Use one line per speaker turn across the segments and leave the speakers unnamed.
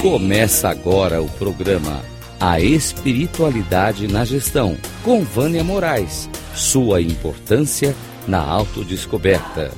Começa agora o programa A Espiritualidade na Gestão, com Vânia Moraes. Sua importância na autodescoberta.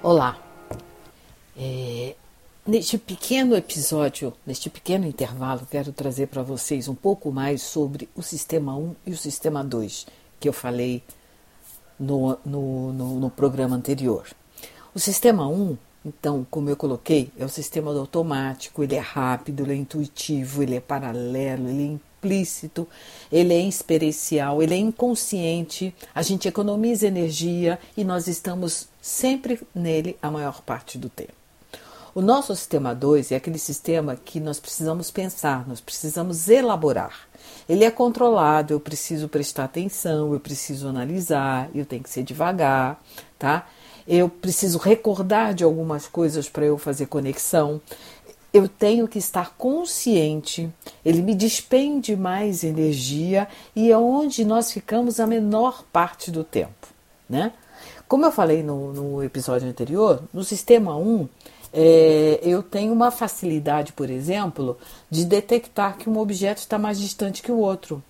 Olá. É, neste pequeno episódio, neste pequeno intervalo, quero trazer para vocês um pouco mais sobre o Sistema 1 e o Sistema 2, que eu falei no, no, no, no programa anterior. O Sistema 1 então, como eu coloquei, é o sistema do automático, ele é rápido, ele é intuitivo, ele é paralelo, ele é implícito, ele é experiencial, ele é inconsciente, a gente economiza energia e nós estamos sempre nele a maior parte do tempo. O nosso sistema 2 é aquele sistema que nós precisamos pensar, nós precisamos elaborar. Ele é controlado, eu preciso prestar atenção, eu preciso analisar, eu tenho que ser devagar, tá? eu preciso recordar de algumas coisas para eu fazer conexão. Eu tenho que estar consciente, ele me despende mais energia e é onde nós ficamos a menor parte do tempo. Né? Como eu falei no, no episódio anterior, no sistema 1, é, eu tenho uma facilidade, por exemplo, de detectar que um objeto está mais distante que o outro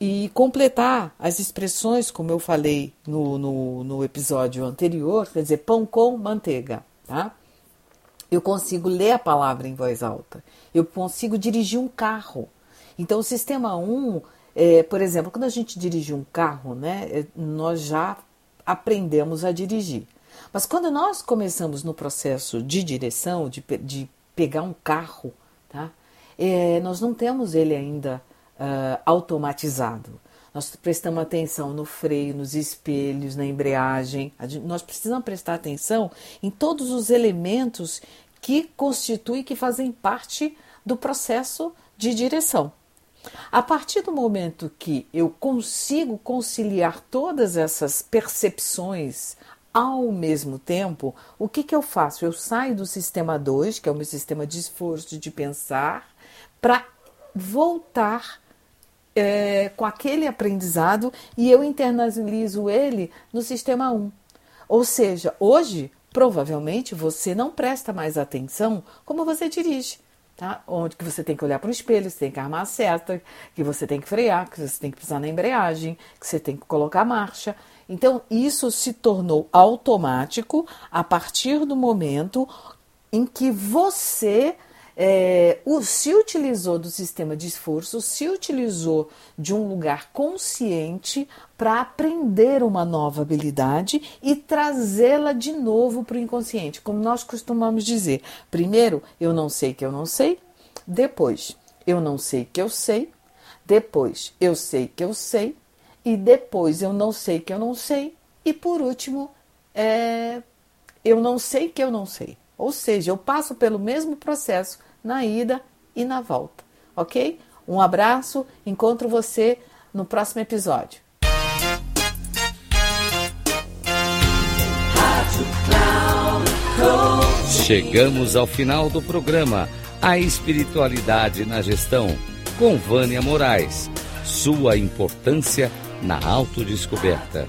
e completar as expressões, como eu falei no, no, no, episódio anterior, quer dizer, pão com manteiga, tá? Eu consigo ler a palavra em voz alta, eu consigo dirigir um carro. Então, o sistema 1, é, por exemplo, quando a gente dirige um carro, né, é, nós já aprendemos a dirigir. Mas quando nós começamos no processo de direção, de, de pegar um carro, tá, é, nós não temos ele ainda uh, automatizado. Nós prestamos atenção no freio, nos espelhos, na embreagem. Nós precisamos prestar atenção em todos os elementos que constituem, que fazem parte do processo de direção. A partir do momento que eu consigo conciliar todas essas percepções ao mesmo tempo, o que, que eu faço? Eu saio do sistema 2, que é o meu sistema de esforço de pensar, para voltar é, com aquele aprendizado e eu internalizo ele no sistema 1. Ou seja, hoje, provavelmente, você não presta mais atenção como você dirige. Tá? Onde que você tem que olhar para o espelho, você tem que armar a seta, que você tem que frear, que você tem que pisar na embreagem, que você tem que colocar a marcha. Então, isso se tornou automático a partir do momento em que você é, o, se utilizou do sistema de esforço, se utilizou de um lugar consciente para aprender uma nova habilidade e trazê-la de novo para o inconsciente, como nós costumamos dizer. Primeiro, eu não sei que eu não sei, depois, eu não sei que eu sei, depois, eu sei que eu sei, e depois, eu não sei que eu não sei, e por último, é, eu não sei que eu não sei. Ou seja, eu passo pelo mesmo processo na ida e na volta, ok? Um abraço, encontro você no próximo episódio.
Chegamos ao final do programa A Espiritualidade na Gestão, com Vânia Moraes. Sua importância na autodescoberta.